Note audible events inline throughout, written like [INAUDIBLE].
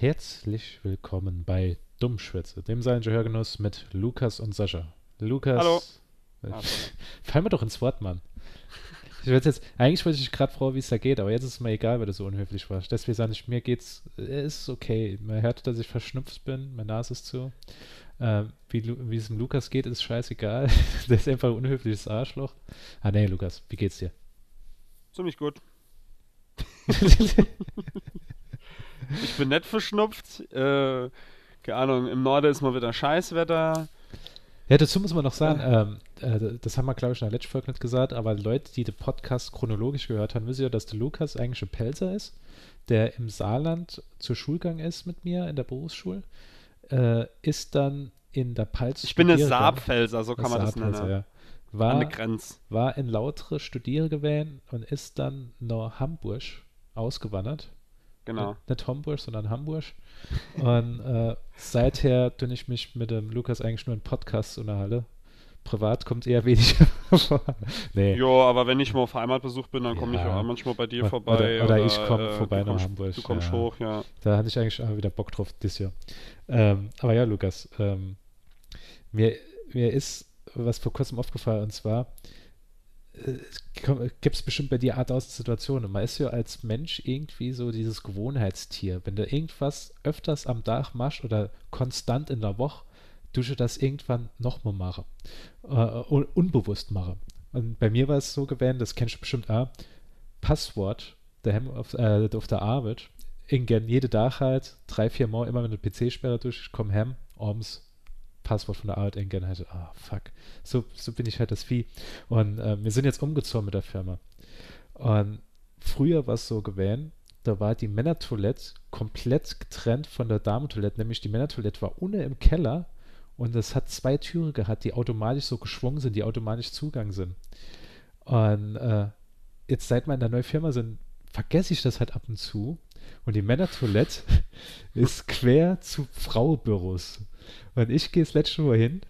Herzlich willkommen bei Dummschwätze, dem seidischen Hörgenuss mit Lukas und Sascha. Lukas. Hallo. [LAUGHS] Äh, Fall mir doch ins Wort, Mann. Ich will jetzt, eigentlich wollte ich gerade fragen, wie es da geht, aber jetzt ist es mir egal, weil du so unhöflich warst. Deswegen sage ich, mir geht's, äh, ist okay. Man hört, dass ich verschnupft bin, meine Nase ist zu. Äh, wie, wie es dem Lukas geht, ist scheißegal. [LAUGHS] Der ist einfach ein unhöfliches Arschloch. Ah, nee, Lukas, wie geht's dir? Ziemlich gut. [LAUGHS] Ich bin nett verschnupft. Äh, keine Ahnung, im Norden ist mal wieder Scheißwetter. Ja, dazu muss man noch sagen, ähm, äh, das haben wir, glaube ich, in der letzten Folge nicht gesagt, aber Leute, die den Podcast chronologisch gehört haben, wissen ja, dass der Lukas eigentlich ein Pelzer ist, der im Saarland zur Schulgang ist mit mir in der Berufsschule, äh, ist dann in der Palz. Ich bin eine Saarpfelser, so kann man das nennen. ja. An War, der Grenze. war in Lautre studieren gewesen und ist dann nach Hamburg ausgewandert. Genau. Nicht, nicht Homburg, sondern Hamburg. Und äh, seither tue ich mich mit dem Lukas eigentlich nur in Podcasts unterhalte. Privat kommt eher weniger [LAUGHS] vor. Nee. Jo, aber wenn ich mal auf Heimatbesuch bin, dann komme ich Ja. auch manchmal bei dir Oder- vorbei. oder ich komm äh, vorbei nach Hamburg, Du kommst ja. hoch, ja. Da hatte ich eigentlich auch wieder Bock drauf dieses Jahr. Ähm, aber ja, Lukas, ähm, mir, mir ist was vor kurzem aufgefallen und zwar gibt es bestimmt bei dir Art aus Situationen. Man ist ja als Mensch irgendwie so dieses Gewohnheitstier. Wenn du irgendwas öfters am Tag machst oder konstant in der Woche, du schon das irgendwann nochmal machen. Äh, un unbewusst machen. Und bei mir war es so gewesen, das kennst du bestimmt auch, Passwort daheim auf, äh, auf der Arbeit, irgendwann jede Tag halt, drei, vier Mal immer mit der PC-Sperre durch, ich komm heim, abends, Passwort von der Arbeit, irgendwann halt, ah, fuck. So, so bin ich halt das Vieh. Und äh, wir sind jetzt umgezogen mit der Firma. Und früher war es so gewesen, da war die Männertoilette komplett getrennt von der Damentoilette, nämlich die Männertoilette war unten im Keller und es hat zwei Türen gehabt, die automatisch so geschwungen sind, die automatisch Zugang sind. Und äh, jetzt seit wir in der neuen Firma sind, vergesse ich das halt ab und zu. Und die Männertoilette [LAUGHS] ist quer zu Frauenbüros. Und ich gehe das letzte Mal hin,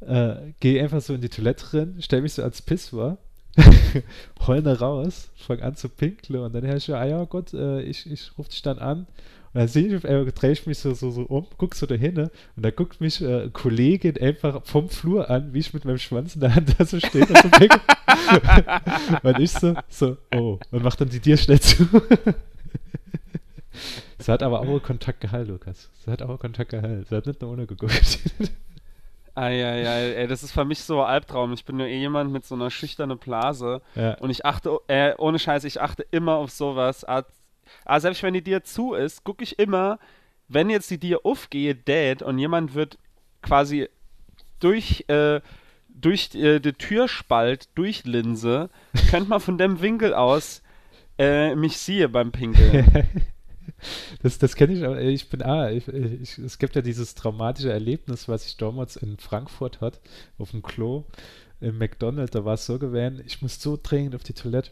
äh, gehe einfach so in die Toilette drin, stelle mich so als Pisswar, [LAUGHS] heule raus, fange an zu pinkeln und dann höre ich ja, ah ja Gott, äh, ich, ich rufe dich dann an. Und dann sehe ich, äh, drehe ich mich so, so, so um, guck so dahin und da guckt mich äh, eine Kollegin einfach vom Flur an, wie ich mit meinem Schwanz in der Hand da so stehe. und so [LAUGHS] und ich so, so, oh, und mach dann die Tür schnell zu. [LAUGHS] Sie hat aber auch Kontakt gehalten, Lukas. Sie hat auch Kontakt gehalten. Sie hat nicht nur ohne geguckt. Eieiei, ey, das ist für mich so ein Albtraum. Ich bin ja eh jemand mit so einer schüchternen Blase. ja. Und ich achte, äh, ohne Scheiß, ich achte immer auf sowas. Ah, ah, selbst wenn die Dir zu ist, gucke ich immer, wenn jetzt die Dir aufgehe, dead, und jemand wird quasi durch, äh, durch äh, die Türspalt, durch Linse, könnte man von dem Winkel aus äh, mich siehe beim Pinkeln. [LAUGHS] [LAUGHS] Das, das kenne ich, aber ich bin, ah, ich, ich, es gibt ja dieses traumatische Erlebnis, was ich damals in Frankfurt hatte, auf dem Klo im McDonald's, da war es so gewesen, ich muss so dringend auf die Toilette.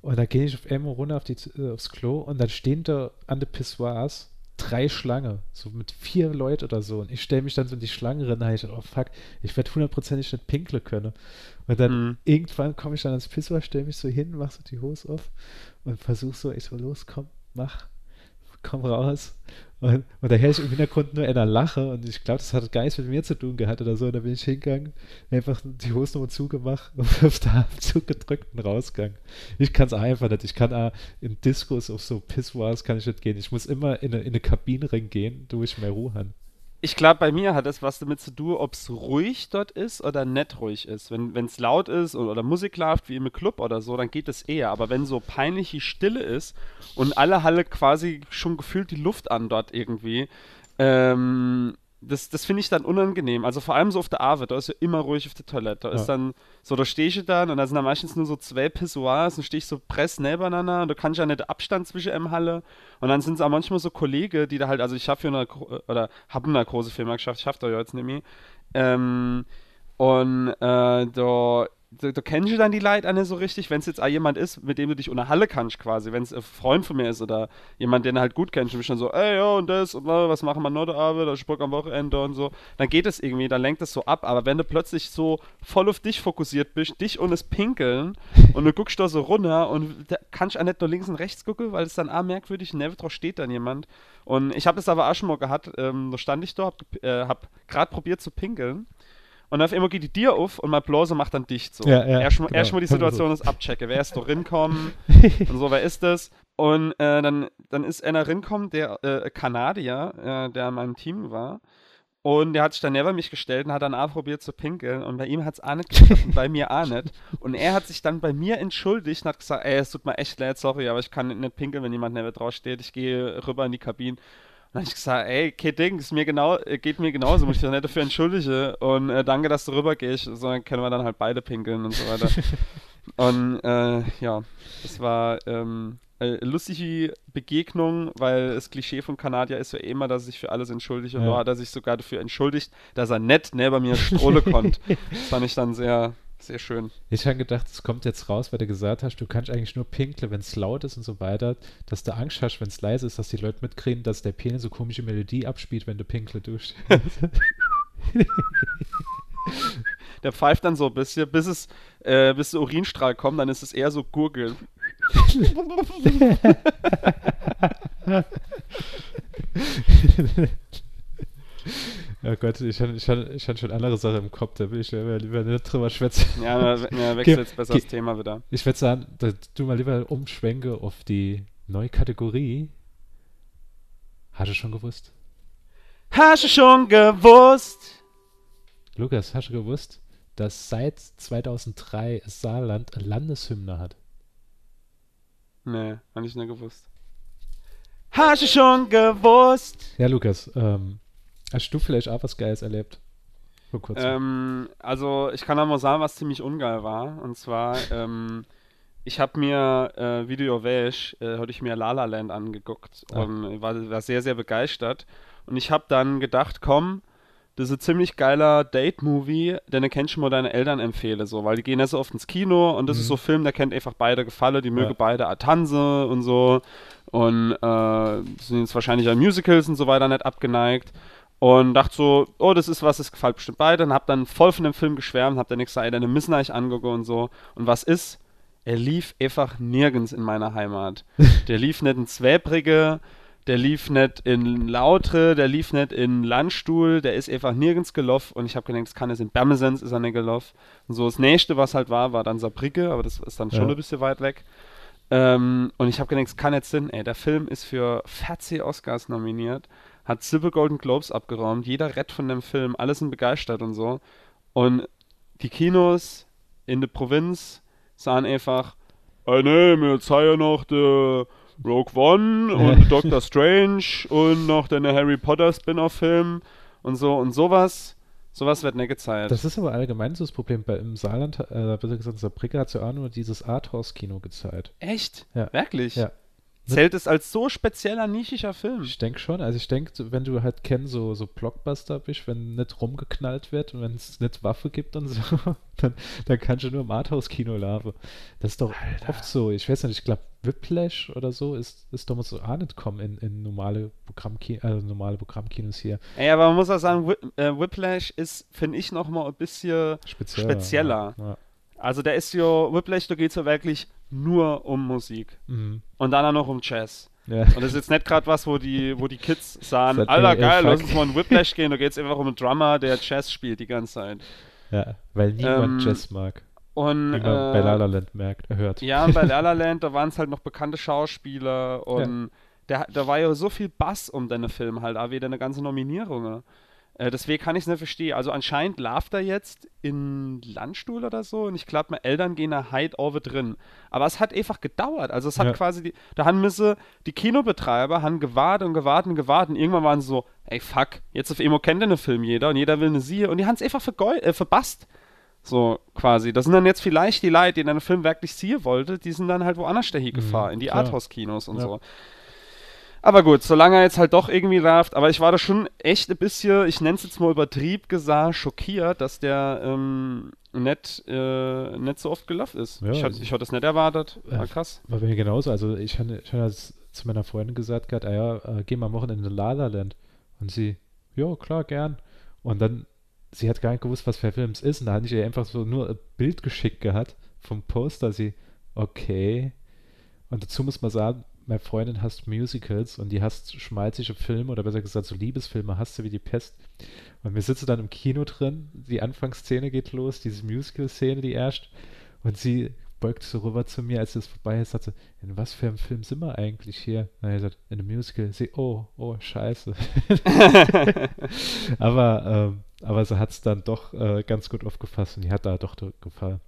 Und da gehe ich auf einmal runter auf die, äh, aufs Klo und dann stehen da an den Pissoirs drei Schlange, so mit vier Leuten oder so. Und ich stelle mich dann so in die Schlange rein und ich dachte, oh fuck, ich werde hundertprozentig nicht pinkeln können. Und dann Mhm. irgendwann komme ich dann ans Pissoir, stelle mich so hin, mach so die Hose auf und versuch so, ich so, los, komm, mach komm raus. Und, und da ich im Hintergrund nur einer Lache und ich glaube, das hat gar nichts mit mir zu tun gehabt oder so. Und da bin ich hingegangen, einfach die Hose nochmal zugemacht [LAUGHS] und auf der Abzug gedrückt und rausgegangen. Ich kann es einfach nicht. Ich kann auch in Discos auf so Pissoirs kann ich nicht gehen. Ich muss immer in eine, in eine Kabine reingehen, ich mehr Ruhe habe. Ich glaube, bei mir hat das was damit zu tun, ob es ruhig dort ist oder nicht ruhig ist. Wenn es laut ist oder, oder Musik läuft, wie im Club oder so, dann geht es eher. Aber wenn so peinliche Stille ist und alle Halle quasi schon gefühlt die Luft an dort irgendwie, ähm, das, das finde ich dann unangenehm. Also vor allem so auf der Arbeit, da ist ja immer ruhig auf der Toilette. Da ist Ja. dann, so da stehe ich dann und da sind dann meistens nur so zwei Pissoirs und stehe ich so press nebeneinander und da kann ich ja nicht Abstand zwischen im Halle. Und dann sind es auch manchmal so Kollegen, die da halt, also ich habe für eine, oder habe eine große Firma geschafft, ich schaffe da ja jetzt nicht mehr. Ähm, und äh, da du, du kennst dann die Leute nicht so richtig, wenn es jetzt auch jemand ist, mit dem du dich unter Halle kannst quasi, wenn es ein Freund von mir ist oder jemand, den du halt gut kennst und bist dann so, ey, ja, und das und was machen wir noch da Abend, da Spruch am Wochenende und so, dann geht es irgendwie, dann lenkt es so ab, aber wenn du plötzlich so voll auf dich fokussiert bist, dich und das Pinkeln [LAUGHS] und du guckst da so runter und da kannst du auch nicht nur links und rechts gucken, weil es dann auch merkwürdig, neben drauf steht dann jemand. Und ich habe das aber auch schon mal gehabt, ähm, da stand ich da, hab, äh, hab gerade probiert zu pinkeln und auf einmal geht die Tür auf und mein Blase macht dann dicht so. Ja, ja, Erstmal genau. erst mal die Situation ist abchecke. Wer ist da rinkommen [LAUGHS] und so, wer ist das? Und äh, dann, dann ist einer rinkommen, der äh, Kanadier, äh, der in meinem Team war. Und der hat sich dann neben mich gestellt und hat dann auch probiert zu pinkeln. Und bei ihm hat es auch nicht und bei mir auch nicht. Und er hat sich dann bei mir entschuldigt und hat gesagt, ey, es tut mir echt leid, sorry, aber ich kann nicht pinkeln, wenn jemand neben drauf steht. Ich gehe rüber in die Kabine. Dann habe ich gesagt, ey, kein Ding, ist mir genau, äh, geht mir genauso, muss ich mich nicht dafür entschuldigen. Und äh, danke, dass du rüber gehst, sondern können wir dann halt beide pinkeln und so weiter. [LAUGHS] und äh, ja, das war ähm, äh, lustige Begegnung, weil das Klischee von Kanadier ist ja immer, dass er sich für alles entschuldigt. Und Ja. da hat er sich sogar dafür entschuldigt, dass er nett neben mir Strohle konnte. [LAUGHS] Das fand ich dann sehr, sehr schön. Ich habe gedacht, es kommt jetzt raus, weil du gesagt hast, du kannst eigentlich nur pinkeln, wenn es laut ist und so weiter, dass du Angst hast, wenn es leise ist, dass die Leute mitkriegen, dass der Penis so komische Melodie abspielt, wenn du pinkle duscht. [LAUGHS] Der pfeift dann so ein bisschen, bis es, äh, bis der Urinstrahl kommt, dann ist es eher so Gurgeln. [LAUGHS] [LAUGHS] oh Gott, ich hatte ich hatte, ich hatte schon andere Sachen im Kopf, da will ich lieber, nicht drüber schwätzen. Ja, wir, wir wechseln Geh- jetzt besser das Thema wieder. Ich würde sagen, dass du mal lieber umschwenke auf die neue Kategorie. Hast du schon gewusst? Hast du schon gewusst? Lukas, hast du gewusst, dass seit 2003 Saarland Landeshymne hat? Nee, hab ich nicht gewusst. Hast du schon gewusst? Ja, Lukas, ähm, hast du vielleicht auch was Geiles erlebt? Vor kurzem. Ähm, also, ich kann auch mal sagen, was ziemlich ungeil war. Und zwar, [LAUGHS] ähm, ich habe mir äh, Video Welsh, äh, hatte ich mir La La Land angeguckt Ah. und war, war sehr, sehr begeistert. Und ich habe dann gedacht, komm, das ist ein ziemlich geiler Date-Movie, den du kennst schon mal deine Eltern empfehle, so, weil die gehen ja so oft ins Kino und das ist Mhm. so ein Film, der kennt einfach beide Gefallen, die mögen Ja. beide Atanse und so und äh, sind jetzt wahrscheinlich an Musicals und so weiter nicht abgeneigt und dachte so, oh, das ist was, das gefällt bestimmt beide und hab dann voll von dem Film geschwärmt, hab dann gesagt, ey, deine müssen euch angucken und so und was ist? Er lief einfach nirgends in meiner Heimat. [LAUGHS] Der lief nicht in Zwäbrige, der lief nicht in Lautre, der lief nicht in Landstuhl, der ist einfach nirgends gelaufen und ich habe gedacht, das kann es in Bermesens ist er nicht gelaufen. Und so das nächste, was halt war, war dann Saarbrücke, aber das ist dann schon Ja. ein bisschen weit weg. Ähm, und ich habe gedacht, das kann nicht Sinn, ey, der Film ist für 40 Oscars nominiert, hat sieben Golden Globes abgeräumt, jeder rett von dem Film, alle sind begeistert und so. Und die Kinos in der Provinz sahen einfach, äh, nee, mir zeigen noch der Rogue One [LAUGHS] und Doctor Strange und noch der Harry Potter Spin-off-Film und so und sowas. Sowas wird nicht gezeigt. das ist aber allgemein so das Problem. Bei, Im Saarland, äh, besser gesagt, in Saarbrücke hat ja auch nur dieses Arthouse-Kino gezeigt. Echt? Ja. Wirklich? Ja. Zählt es als so spezieller, nischiger Film? Ich denke schon. Also ich denke, wenn du halt kennst, so, so Blockbuster bist, wenn nicht rumgeknallt wird und wenn es nicht Waffe gibt und so, [LAUGHS] dann, dann kannst du nur im Arthouse-Kino laufen. Das ist doch oft so. Ich weiß nicht, ich glaube, Whiplash oder so ist, ist damals so auch nicht kommen in, in normale, Programmki also normale Programmkinos hier. Ey, aber man muss auch sagen, äh, Whiplash ist, finde ich, noch mal ein bisschen Spezieller. Spezieller. Ja. Also der ist ja, Whiplash, da geht es ja wirklich nur um Musik. Mhm. Und dann auch noch um Jazz. ja. Und das ist jetzt nicht gerade was, wo die, wo die Kids [LAUGHS] sagen, Sagt, Alter, ey, geil, lass fuck." uns mal in Whiplash gehen. Da geht es einfach um einen Drummer, der Jazz spielt die ganze Zeit. ja, weil niemand Ähm, Jazz mag. Und, Wie man bei äh, La La Land merkt, hört. Ja, und bei La La [LAUGHS] Land, da waren es halt noch bekannte Schauspieler und der, da war ja so viel Bass um deine Film halt, auch wieder eine ganze Nominierung. Äh, deswegen kann ich es nicht verstehen. Also anscheinend lauft er jetzt in Landstuhl oder so und ich glaube, meine Eltern gehen da Hyde over drin. Aber es hat einfach gedauert. Also es hat Ja. quasi, die, da haben müsse die Kinobetreiber haben gewartet und gewartet und gewartet und irgendwann waren sie so, ey fuck, jetzt auf Emo kennt den Film jeder und jeder will eine Siehe und die haben es einfach äh, verbasst. So quasi. Das sind dann jetzt vielleicht die Leute, die den Film wirklich sehen wollte, die sind dann halt woanders dahin gefahren, in die. Arthouse-Kinos und Ja. so. Aber gut, solange er jetzt halt doch irgendwie rafft, aber ich war da schon echt ein bisschen, ich nenne es jetzt mal übertrieb gesagt, schockiert, dass der ähm, nicht, äh, nicht so oft gelaufen ist. Ja, ich hatte also- das nicht erwartet. War Ja. krass. War bei mir genauso. Also ich hatte, ich hatte das zu meiner Freundin gesagt gehabt, ah ja, äh, geh mal am Wochenende in La La Land. Und sie, ja, klar, gern. Und dann, sie hat gar nicht gewusst, was für ein Film es ist. Und da hatte ich ihr einfach so nur ein Bild geschickt gehabt vom Poster. Sie, okay. Und dazu muss man sagen, meine Freundin hasst Musicals und die hasst schmalzige Filme oder besser gesagt so Liebesfilme, hasst sie wie die Pest. Und wir sitzen dann im Kino drin, die Anfangsszene geht los, diese Musical-Szene, die erst. Und sie beugt so rüber zu mir, als es vorbei ist, sagt sie, in was für einem Film sind wir eigentlich hier? Und er sagt, in einem Musical. Sie, oh, oh, scheiße. [LAUGHS] aber, ähm, aber sie hat es dann doch äh, ganz gut aufgefasst und die hat da doch gefallen.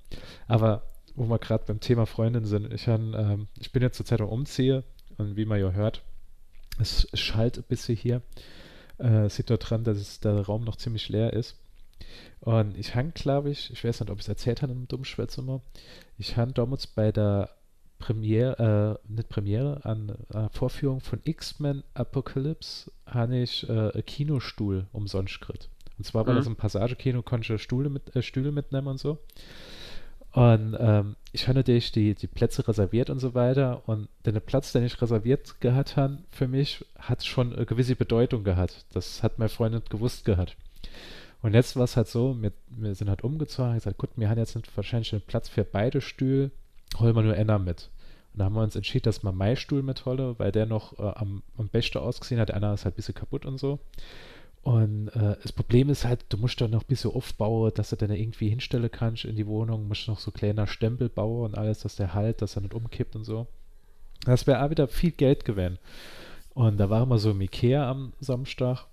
Aber wo wir gerade beim Thema Freundin sind, ich, han, ähm, ich bin jetzt zur Zeit am Umziehe und wie man ja hört, es schallt ein bisschen hier. Äh, sieht dort dran, dass es, der Raum noch ziemlich leer ist. Und ich hang, glaube ich, ich weiß nicht, ob ich es erzählt habe im Dummschwätzer ich habe damals bei der Premiere, äh, nicht Premiere, an äh, Vorführung von X-Men Apocalypse habe ich äh, einen Kinostuhl umsonst gekriegt. Und zwar war Mhm. das ein Passagekino, konnte ich Stühle, mit, äh, Stühle mitnehmen und so. Und ähm, ich habe natürlich die, die Plätze reserviert und so weiter. Und den Platz, den ich reserviert gehabt habe, für mich, hat schon eine gewisse Bedeutung gehabt. Das hat meine Freundin gewusst gehabt. Und jetzt war es halt so, wir, wir sind halt umgezogen, gesagt, gut, wir haben jetzt nicht wahrscheinlich einen Platz für beide Stühle, holen wir nur einer mit. Und da haben wir uns entschieden, dass wir meinen Stuhl mitholen, weil der noch äh, am, am besten ausgesehen hat. Einer ist halt ein bisschen kaputt und so. Und äh, das Problem ist halt, du musst da noch ein bisschen aufbauen, dass du den irgendwie hinstellen kannst in die Wohnung, musst noch so kleiner Stempel bauen und alles, dass der halt, dass er nicht umkippt und so. Das wäre auch wieder viel Geld gewesen. Und da waren wir so im Ikea am Samstag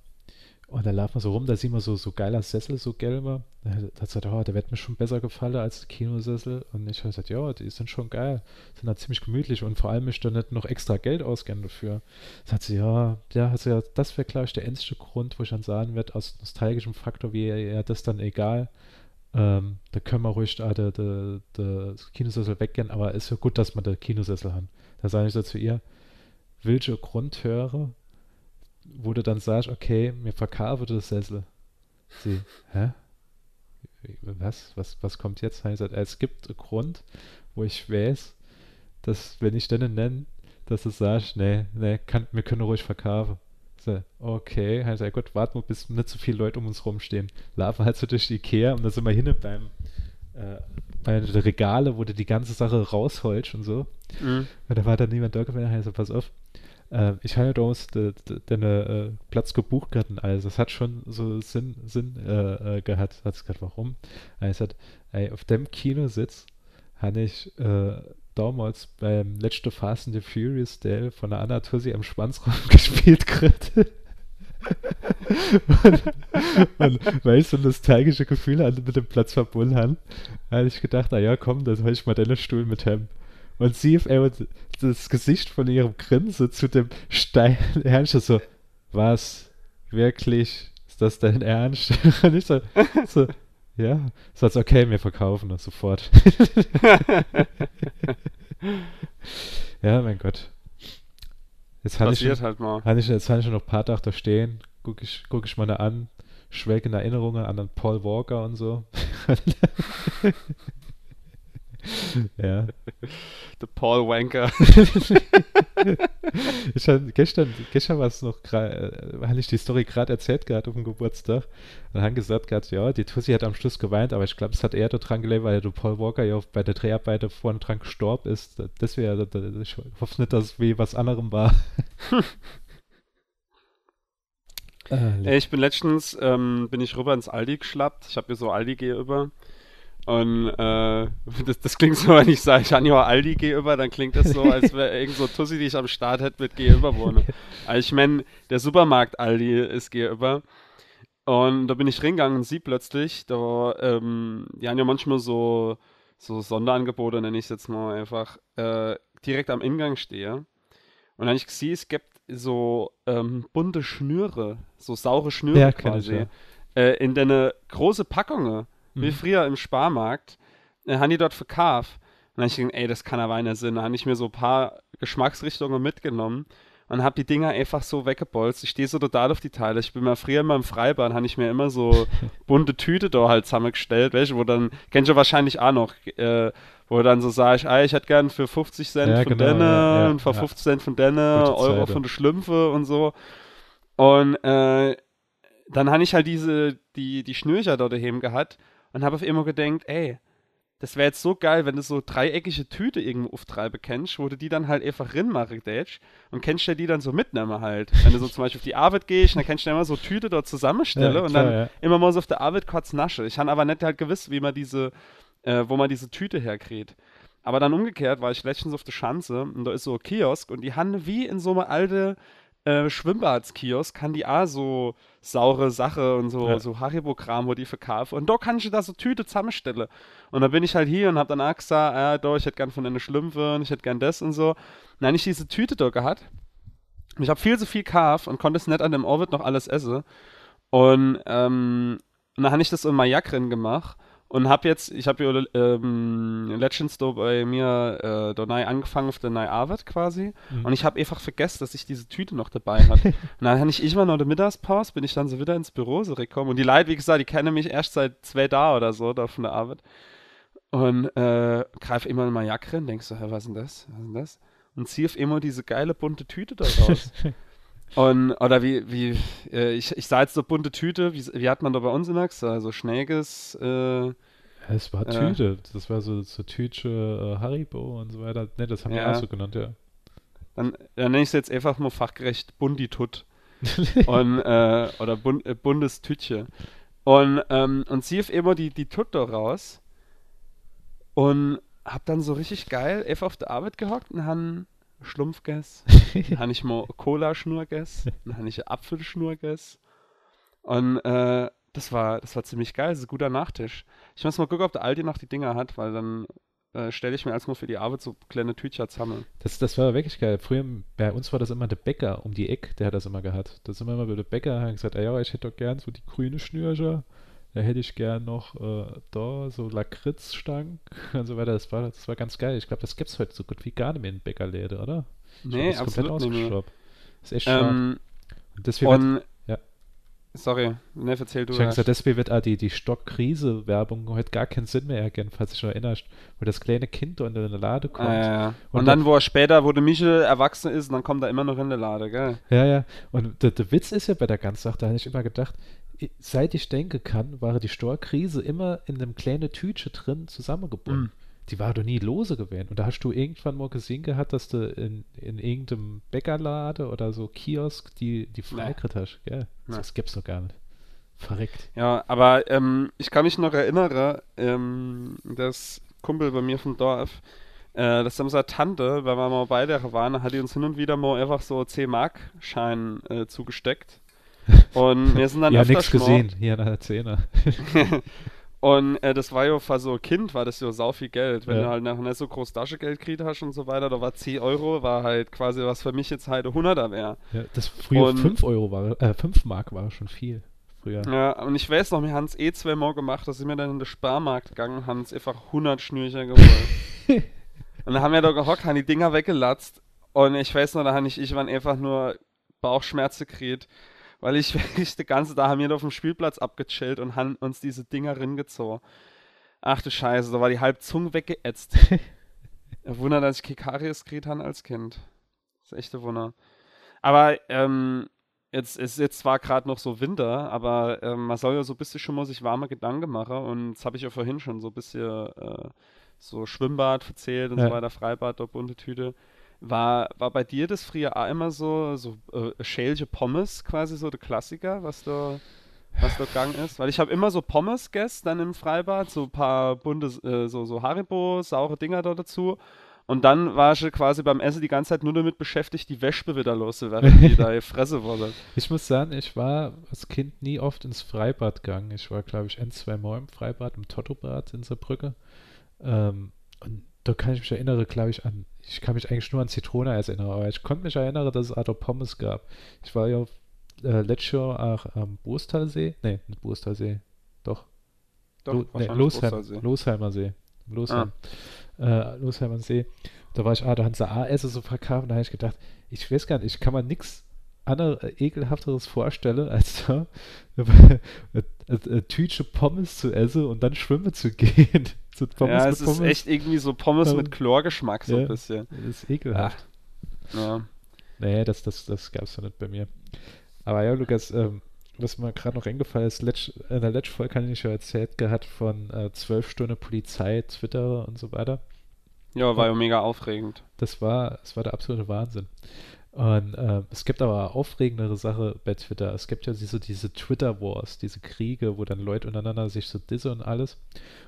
und da laufen wir so rum, da sieht man so, so geiler Sessel, so gelber. Da hat gesagt, oh, der wird mir schon besser gefallen als der Kinosessel. Und ich habe gesagt, ja, die sind schon geil. Sind halt ziemlich gemütlich und vor allem ist da nicht noch extra Geld ausgeben dafür. Da hat sie, ja, ja, also ja, das wäre, glaube ich, der einzige Grund, wo ich dann sagen werde, aus nostalgischem Faktor, wie ja, das dann egal. Ähm, da können wir ruhig ah, der, der, der Kinosessel weggehen, aber ist ja gut, dass wir den Kinosessel haben. Da sage ich so zu ihr, welche Grund höre, wo du dann sagst, okay, mir verkaufe das Sessel. Sie, hä? Was? Was, was kommt jetzt? Ich gesagt, es gibt einen Grund, wo ich weiß, dass, wenn ich den nenne, dass du sagst, nee, nee, kann, wir können ruhig verkaufen. So, okay, ich gesagt, gut, warten wir, bis nicht so viele Leute um uns rumstehen. Laufen halt so durch die Ikea und da sind wir hin beim, äh, bei den Regale, wo du die ganze Sache rausholst und so. Mhm. Und da war dann niemand da gewesen, ich gesagt, pass auf, äh, ich habe ja damals de, de, den äh, Platz gebucht gehabt und alles. Das hat schon so Sinn, Sinn äh, äh, gehabt. Hat es gesagt, warum? Er hat ey, auf dem Kinositz habe ich äh, damals beim letzten Fast and the Furious Teil von der Anna Tussi am Schwanz [LAUGHS] gespielt gekriegt. [LAUGHS] und, und weil ich so nostalgische Gefühl hatte mit dem Platz verbunden habe, habe ich gedacht, na ja, komm, dann hol ich mal deinen Stuhl mit hem. Und sie, ey, das Gesicht von ihrem Grinse zu dem steilen [LAUGHS] Ernst so, was? Wirklich? Ist das dein Ernst? [LAUGHS] Und ich so, so ja, so als okay, wir verkaufen das sofort. [LAUGHS] ja, mein Gott. Jetzt hatte ich, halt mal. hatte ich, jetzt hatte ich schon noch ein paar Tage da stehen, gucke ich, guck ich mal an, schwelge in Erinnerungen an den Paul Walker und so. [LAUGHS] ja. The Paul Wanker. [LAUGHS] ich hab, gestern, gestern war es noch, äh, hatte ich die Story gerade erzählt gehabt auf dem Geburtstag. Und haben gesagt gehabt, ja, die Tussi hat am Schluss geweint, aber ich glaube, es hat eher daran gelegen, weil der Paul Walker ja bei der Dreharbeiten vorne dran gestorben ist. Deswegen, ich hoffe nicht, dass es wie was anderem war. [LAUGHS] Ey, ich bin letztens, ähm, bin ich rüber ins Aldi geschlappt. Ich habe hier so Aldi gegenüber. Und äh, das, das klingt so, wenn ich sage, ich habe ja Aldi gegenüber, dann klingt das so, als wäre irgend so Tussi, die ich am Start hätte, mit gegenüber wohne. Also ich meine, der Supermarkt Aldi ist gegenüber. Und da bin ich reingegangen und sie plötzlich, da, ähm, die haben ja manchmal so, so Sonderangebote, nenne ich es jetzt mal einfach, äh, direkt am Ingang stehe. Und dann habe ich gesehen, es gibt so ähm, bunte Schnüre, so saure Schnüre Ja, quasi, ich, ja. äh, in deine große Packungen, wie Mhm. früher im Sparmarkt, äh, haben die dort verkauft. Und dann habe ich gedacht, ey, das kann aber einer Sinn. Da habe ich mir so ein paar Geschmacksrichtungen mitgenommen. und habe die Dinger einfach so weggebolzt. Ich stehe so total auf die Teile. Ich bin mal früher immer im Freibad, habe ich mir immer so [LAUGHS] bunte Tüte da halt zusammengestellt, welche, wo dann, kennst du wahrscheinlich auch noch, äh, wo dann so sage ich, ah, ich hätte gern für 50 Cent Ja, von genau, denne ja, ja, und für ja. 50 Cent von Gute Euro von der Schlümpfe und so. Und äh, dann habe ich halt diese, die, die Schnürcher dort daheim gehabt und habe auf immer gedacht, ey, das wäre jetzt so geil, wenn du so dreieckige Tüte irgendwo auftreiben kennst, wo du die dann halt einfach rinmachen tätsch und kennst du die dann so mitnehmen halt. Wenn du so zum Beispiel auf die Arbeit gehst, dann kannst du immer so Tüte dort zusammenstellen Ja, und klar, dann ja. immer mal so auf der Arbeit kurz nasche. Ich habe aber nicht halt gewiss, wie man diese, äh, wo man diese Tüte herkriegt. Aber dann umgekehrt war ich letztens auf der Schanze und da ist so ein Kiosk und die haben wie in so eine alte äh, Schwimmbadskiosk, kann die auch so saure Sache und so, Ja. so Haribo-Kram, wo die verkaufen. Und da kann ich da so Tüte zusammenstellen. Und dann bin ich halt hier und hab dann auch gesagt, ja, da, ich hätte gern von deinen Schlümpfe und ich hätte gern das und so. Hab ich diese Tüte da gehabt. Und ich habe viel zu viel Kaf und konnte es nicht an dem Orbit noch alles essen. Und, ähm, und dann habe ich das in Mayak drin gemacht und habe jetzt, ich habe ja ähm, Legends da bei mir äh, neu angefangen auf der neue Arbeit quasi. Mhm. Und ich habe einfach vergessen, dass ich diese Tüte noch dabei hatte. und dann habe ich mal noch der Mittagspause, bin ich dann so wieder ins Büro so gekommen. Und die Leute, wie gesagt, die kennen mich erst seit zwei Tagen oder so da von der Arbeit. Und äh, greife immer in meine Jacke rein, denkst so, hä, was ist denn das? Was ist denn das? Und zieh auf immer diese geile bunte Tüte da raus. [LAUGHS] Und, oder wie, wie, äh, ich, ich sah jetzt so bunte Tüte, wie, wie hat man da bei uns immer gesagt? Also Schnäges, äh, es war Äh. Tüte. Das war so, so Tütsche äh, Haribo und so weiter. Ne, das haben wir Ja. auch so genannt, ja. dann, dann nenne ich es jetzt einfach mal fachgerecht Bunditut. [LAUGHS] und, äh, oder Bund, äh, Bundestütche. Und, ähm, und zieh immer die, die Tut da raus und hab dann so richtig geil einfach auf der Arbeit gehockt und han Schlumpf gegessen. [LAUGHS] Dann habe ich mal Cola-Schnur gegessen. Dann habe ich Apfelschnur gegessen. Und äh, das war, das war ziemlich geil. Das ist ein guter Nachtisch. Ich muss mal gucken, ob der Aldi noch die Dinger hat, weil dann äh, stelle ich mir erstmal für die Arbeit so kleine Tütchen zusammen. Das, das war wirklich geil. Früher, bei uns war das immer der Bäcker um die Ecke, der hat das immer gehabt. Da sind wir immer bei der Bäcker, haben gesagt, ah ja, ich hätte doch gern so die grüne Schnürcher. Da hätte ich gern noch äh, da so Lakritzstangen [LAUGHS] und so weiter. Das war, das war ganz geil. Ich glaube, das gibt es heute so gut wie gar nicht mehr in Bäckerläden, oder? Ich glaub, Nee, das ist komplett absolut nicht mehr. Das ist echt. Ähm, Und deswegen und ja. sorry, ne, erzähl du. ich habe gesagt, deswegen wird auch die, die Stockkrise-Werbung heute gar keinen Sinn mehr ergeben, falls dich noch erinnerst, wo das kleine Kind da in den Lade kommt. Ah, ja, ja. Und, Und dann, wo er später, wo der Michel erwachsen ist, dann kommt er immer noch in der Lade, gell? Ja, ja. Und der, der Witz ist ja bei der ganzen Sache, da habe ich immer gedacht, seit ich denken kann, war die Storkrise immer in einem kleinen Tütchen drin zusammengebunden. Mm. Die war doch nie lose gewesen. Und da hast du irgendwann mal gesehen gehabt, dass du in, in irgendeinem Bäckerlade oder so Kiosk die, die freikriegt hast. Gell? Nee. Das gibt's doch gar nicht. Verreckt. Ja, aber ähm, ich kann mich noch erinnern, ähm, dass Kumpel bei mir vom Dorf, äh, dass unsere Tante, wenn wir mal bei der waren, hat die uns hin und wieder mal einfach so 10-Mark-Schein äh, zugesteckt. Und wir sind dann ja, nichts gesehen. Hier an der Zehner. [LAUGHS] [LAUGHS] Und äh, das war ja für so ein Kind, war das ja sau viel Geld. Wenn Ja. du halt nachher nicht so groß Taschengeld gekriegt hast und so weiter, da war 10 Euro, war halt quasi was für mich jetzt halt 100er wäre. Ja, das früher Und- 5 Euro war, äh, 5 Mark war schon viel. Früher. Ja, und ich weiß noch, wir haben es eh zweimal gemacht, da sind wir dann in den Sparmarkt gegangen haben uns einfach 100 Schnürchen geholt. [LAUGHS] und dann haben wir da gehockt, haben die Dinger weggelatzt und ich weiß noch, da habe ich, ich waren einfach nur Bauchschmerzen gekriegt, weil ich [LAUGHS] wirklich die ganze da haben wir auf dem Spielplatz abgechillt und haben uns diese Dinger ringezogen. Ach du Scheiße, da war die halb Zunge weggeätzt. [LAUGHS] Wunder, dass ich Kikaries gekriegt habe als Kind. Das ist echt ein Wunder. Aber ähm, jetzt ist jetzt zwar gerade noch so Winter, aber ähm, man soll ja so ein bisschen schon mal sich warme Gedanken machen und das habe ich ja vorhin schon so ein bisschen äh, so Schwimmbad verzählt und Ja. so weiter, Freibad, da bunte Tüte. War, war bei dir das früher auch immer so, so äh, schälche Pommes quasi so der Klassiker, was da, was da gegangen ist? Weil ich habe immer so Pommes gegessen dann im Freibad, so ein paar bunte, äh, so, so Haribo, saure Dinger da dazu. Und dann war ich quasi beim Essen die ganze Zeit nur damit beschäftigt, die Wespe wieder loszuwerden, die da Fresse wurde. [LAUGHS] Ich muss sagen, ich war als Kind nie oft ins Freibad gegangen. Ich war, glaube ich, ein, zwei Mal im Freibad, im Tottobad in Saarbrücke. Ähm, und da kann ich mich erinnern, glaube ich, an, ich kann mich eigentlich nur an Zitroneneis erinnern, aber ich konnte mich erinnern, dass es auch Pommes gab. Ich war ja äh, letztes Jahr auch am Boostalsee, nee, nicht Boostalsee, doch, Doch, Lo, nee, Losheim. Losheimer See. Losheim. Äh, Losheimer See. da war ich, ah, da haben sie A-Esse so verkauft, da habe ich gedacht, ich weiß gar nicht, ich kann mir nichts anderes, äh, ekelhafteres vorstellen, als da [LAUGHS] eine Tüte Pommes zu essen und dann schwimmen zu [LAUGHS] gehen. so ja, es ist echt irgendwie so Pommes mit Chlorgeschmack so ja, ein bisschen. Das ist ekelhaft. Ach, ja. Nee, das, das, das gab es ja nicht bei mir. Aber ja, Lukas, ähm, was mir gerade noch eingefallen ist, letzt, in der letzten Folge habe ich ja erzählt gehabt von äh, zwölf äh, Stunden Polizei, Twitter und so weiter. Ja, war ja mega aufregend. Das war, das war der absolute Wahnsinn. Und äh, es gibt aber aufregendere Sache bei Twitter. Es gibt ja diese, diese Twitter-Wars, diese Kriege, wo dann Leute untereinander sich so disse und alles.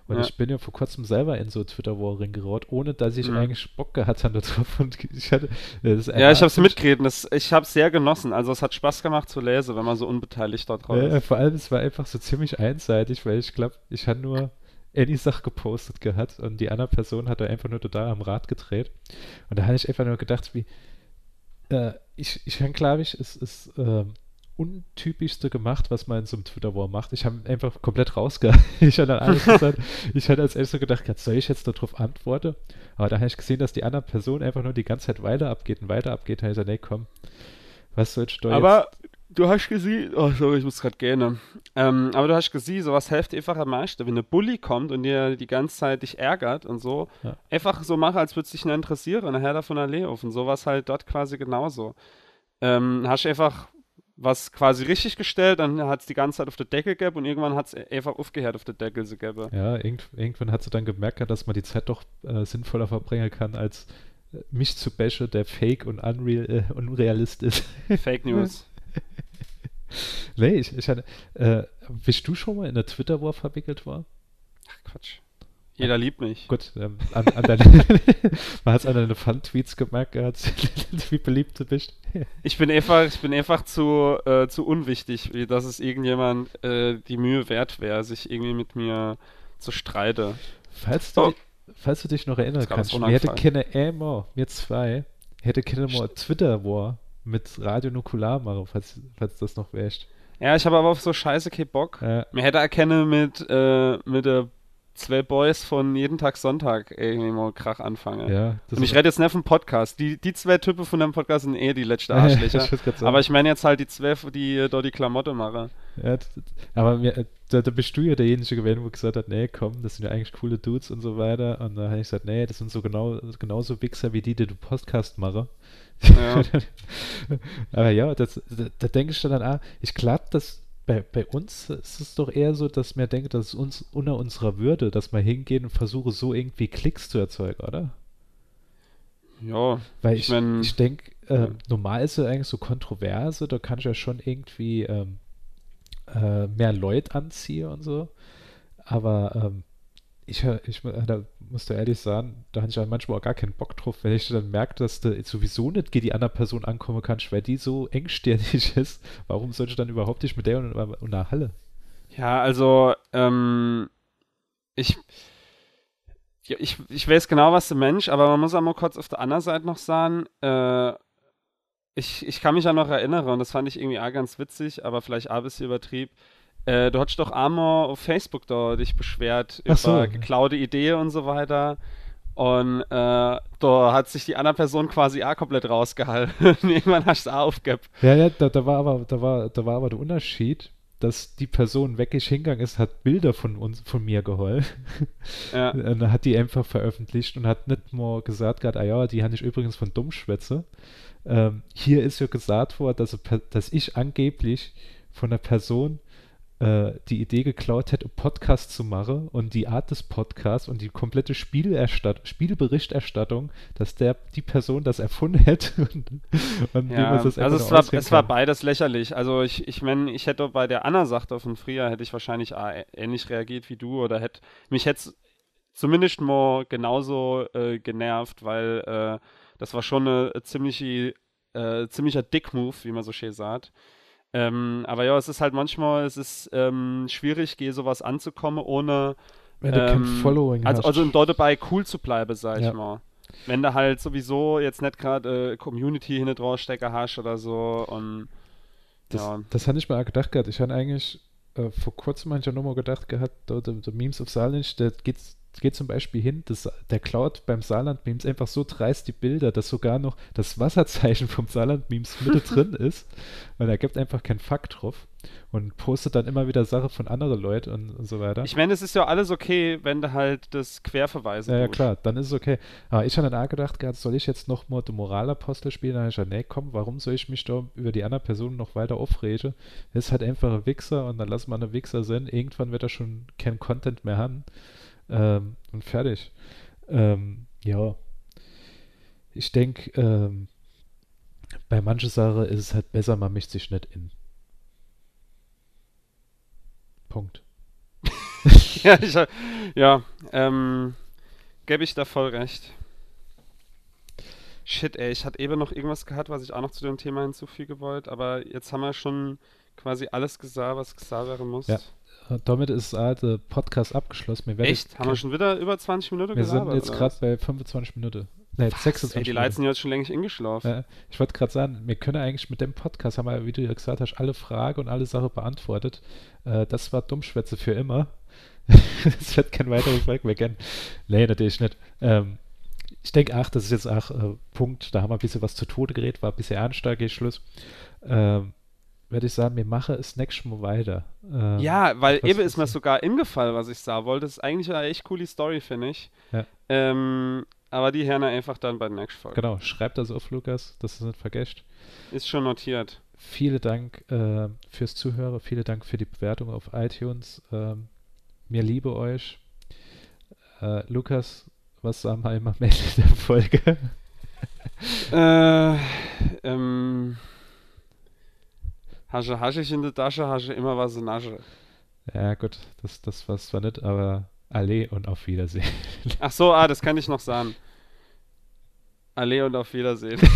Und ja. ich bin ja vor kurzem selber in so Twitter-War reingeraut, ohne dass ich mhm. eigentlich Bock gehabt hatte drauf. Und [LAUGHS] ich hatte, ja, ich habe es mitgeredet. ich habe es sehr genossen. Also es hat Spaß gemacht zu lesen, wenn man so unbeteiligt dort drauf ist. Ja, vor allem, es war einfach so ziemlich einseitig, weil ich glaube, ich hatte nur any Sache gepostet gehabt und die andere Person hat da einfach nur total am Rad gedreht. Und da habe ich einfach nur gedacht, wie äh, ich, ich glaube ich, es ist äh, untypischste gemacht, was man in so einem Twitter-War macht. Ich habe einfach komplett rausgehalten. [LAUGHS] ich hatte alles [LAUGHS] gesagt, ich hatte als erstes so gedacht, soll ich jetzt darauf antworten? Aber da habe ich gesehen, dass die andere Person einfach nur die ganze Zeit weiter abgeht und weiter abgeht. Da habe ich gesagt, nee, komm, was soll ich da Aber jetzt? Du hast gesehen, oh sorry, ich muss gerade gehen. Ne? Ähm, aber du hast gesehen, sowas hilft einfach am meisten. Wenn eine Bully kommt und dir die ganze Zeit dich ärgert und so, ja. einfach so machen, als würde es dich nicht interessieren und nachher davon Allee auf. Und sowas halt dort quasi genauso. Ähm, hast einfach was quasi richtig gestellt, dann hat es die ganze Zeit auf der Deckel gegeben und irgendwann hat es einfach aufgehört auf der Deckel gegeben. Ja, irgend, irgendwann hat sie dann gemerkt, dass man die Zeit doch äh, sinnvoller verbringen kann, als äh, mich zu bashen, der fake und unreal, äh, unrealist ist. Fake News. [LAUGHS] nee, ich, ich hatte, äh, bist du schon mal in der Twitter-War verwickelt war? Ach, Quatsch. Jeder liebt mich. Gut, ähm, an, an deine, [LAUGHS] man hat es an deine Fun-Tweets gemerkt, wie beliebt du bist. [LAUGHS] ich bin einfach, ich bin einfach zu, äh, zu unwichtig, wie dass es irgendjemand äh, die Mühe wert wäre, sich irgendwie mit mir zu streiten. Falls du, oh. falls du dich noch erinnern kannst, wir hätten keine Amor, wir zwei, hätte keine Twitter-War mit Radio Nukular machen, falls, falls das noch wäscht. Ja, ich habe aber auf so Scheiße keinen Bock. Ja. Mir hätte erkennen mit, äh, mit der zwei Boys von jeden Tag Sonntag irgendwie mal Krach anfangen. Ja, und ich rede jetzt nicht vom Podcast. Die, die zwei Typen von dem Podcast sind eh die letzte [LAUGHS] Arschlöcher. ich aber ich meine jetzt halt die zwei, die dort die Klamotte machen. Ja, aber mir, äh, da, da, bist du ja derjenige gewesen, wo gesagt hat, nee, komm, das sind ja eigentlich coole Dudes und so weiter. Und da habe ich gesagt, nee, das sind so genau, genauso Wichser wie die, die du Podcast machen. Ja. [LAUGHS] aber ja, das, da, denke ich dann, ah, ich glaube, dass bei, bei uns ist es doch eher so, dass man denkt, dass es uns unter unserer Würde, dass man hingeht und versuche, so irgendwie Klicks zu erzeugen, oder? Ja, weil ich, ich, ich denke, äh, ja. normal ist es eigentlich so Kontroverse, da kann ich ja schon irgendwie ähm, äh, mehr Leute anziehen und so. Aber ähm, ich, ich da musst du ehrlich sagen, da habe ich halt manchmal auch gar keinen Bock drauf, wenn ich dann merke, dass du sowieso nicht gegen die andere Person ankommen kannst, weil die so engstirnig [LAUGHS] ist. Warum sollte ich dann überhaupt nicht mit der und, und der Halle? Ja, also, ähm, ich, ich, ich weiß genau, was der Mensch, aber man muss auch mal kurz auf der anderen Seite noch sagen, äh, ich, ich kann mich ja noch erinnern und das fand ich irgendwie auch ganz witzig, aber vielleicht auch ein bisschen übertrieben äh, du hast doch Amor auf Facebook da dich beschwert Ach über so. geklaute Ideen und so weiter. Und äh, da hat sich die andere Person quasi auch komplett rausgehalten. [LAUGHS] Irgendwann hast du es auch aufgegeben. Ja, ja, da, da, war aber, da, war, da war aber der Unterschied, dass die Person wirklich hingegangen ist, hat Bilder von uns, von mir geholt. [LAUGHS] Ja. Und dann hat die einfach veröffentlicht und hat nicht mal gesagt, grad, ah ja, die habe ich übrigens von Dummschwätze. Ähm, hier ist ja gesagt worden, dass, dass ich angeblich von der Person äh, die Idee geklaut hätte, Podcast zu machen und die Art des Podcasts und die komplette Spielerstatt Spielberichterstattung, dass der die Person das erfunden hätte. [LAUGHS] und, ja, also es war, es war beides lächerlich. Also ich, ich meine, ich hätte bei der Anna Sache von früher hätte ich wahrscheinlich ähnlich reagiert wie du oder hätte mich hätte zumindest mal genauso äh, genervt, weil äh, das war schon eine ziemliche, äh, ziemlicher Dick-Move, wie man so schön sagt. Ähm, aber ja, es ist halt manchmal, es ist ähm, schwierig, gehe sowas anzukommen, ohne wenn du ähm, kein Following also, hast. Also dort dabei cool zu bleiben, sag ja. ich mal. Wenn du halt sowieso jetzt nicht gerade äh, Community hinter drauf stecken hast oder so und das, ja. das hatte ich mir auch gedacht gehabt. Ich hatte eigentlich äh, vor kurzem manchmal nur mal gedacht gehabt, der, der Memes of Silence, der geht geht zum Beispiel hin, das, der klaut beim Saarland-Memes einfach so dreist die Bilder, dass sogar noch das Wasserzeichen vom Saarland-Memes Mitte drin [LAUGHS] ist, weil er gibt einfach keinen Fakt drauf und postet dann immer wieder Sachen von anderen Leuten und, und so weiter. Ich meine, es ist ja alles okay, wenn du halt das Querverweisen Ja, ja, klar, dann ist es okay. Aber ich habe dann auch gedacht, soll ich jetzt noch mal den Moralapostel spielen? Dann habe ich gesagt, nee, komm, warum soll ich mich da über die andere Person noch weiter aufregen? Das ist halt einfach ein Wichser und dann lass mal einen Wichser sein. Irgendwann wird er schon kein Content mehr haben. Ähm, und fertig. Ähm, ja. Ich denke, ähm, bei manchen Sachen ist es halt besser, man mischt sich nicht in. Punkt. [LAUGHS] ja, ich, ja ähm, gebe ich da voll recht. Shit, ey, ich hatte eben noch irgendwas gehabt, was ich auch noch zu dem Thema hinzufügen wollte, aber jetzt haben wir schon quasi alles gesagt, was gesagt werden muss. Ja. Damit ist äh, der Podcast abgeschlossen. Echt? Haben wir schon wieder über 20 Minuten Wir gelabert, sind jetzt gerade bei 25 Minuten. Ne, Was? 26 Ey, die. Leute sind jetzt schon längst eingeschlafen. Äh, ich wollte gerade sagen, wir können eigentlich mit dem Podcast, haben wir, wie du ja gesagt hast, alle Fragen und alle Sachen beantwortet. Äh, das war Dummschwätze für immer. [LAUGHS] Es wird kein weiterer Folge mehr gern. Nee, natürlich nicht. Ähm, ich denke, ach, das ist jetzt auch äh, Punkt, da haben wir ein bisschen was zu Tode geredet, war ein bisschen ernster, geht Schluss. Ähm, Würde ich sagen, wir machen es nächstes Mal weiter. Ähm, Ja, weil eben ist mir sogar ingefallen, was ich sagen wollte. Das ist eigentlich eine echt coole Story, finde ich. Ja. Ähm, aber die wir einfach dann bei der nächsten Folge. Genau, schreibt das auf, Lukas, dass du es nicht vergesst. Ist schon notiert. Vielen Dank äh, fürs Zuhören, vielen Dank für die Bewertung auf iTunes. Ähm, mir liebe euch. Äh, Lukas, was sagen wir immer am Ende der Folge? Äh, ähm, Hasche, Haschig in der Tasche, Hasche immer was in Asche. ja, gut, das, das war zwar nicht, aber alle und auf Wiedersehen. [LAUGHS] Ach so, ah, das kann ich noch sagen. Alle und auf Wiedersehen. [LAUGHS]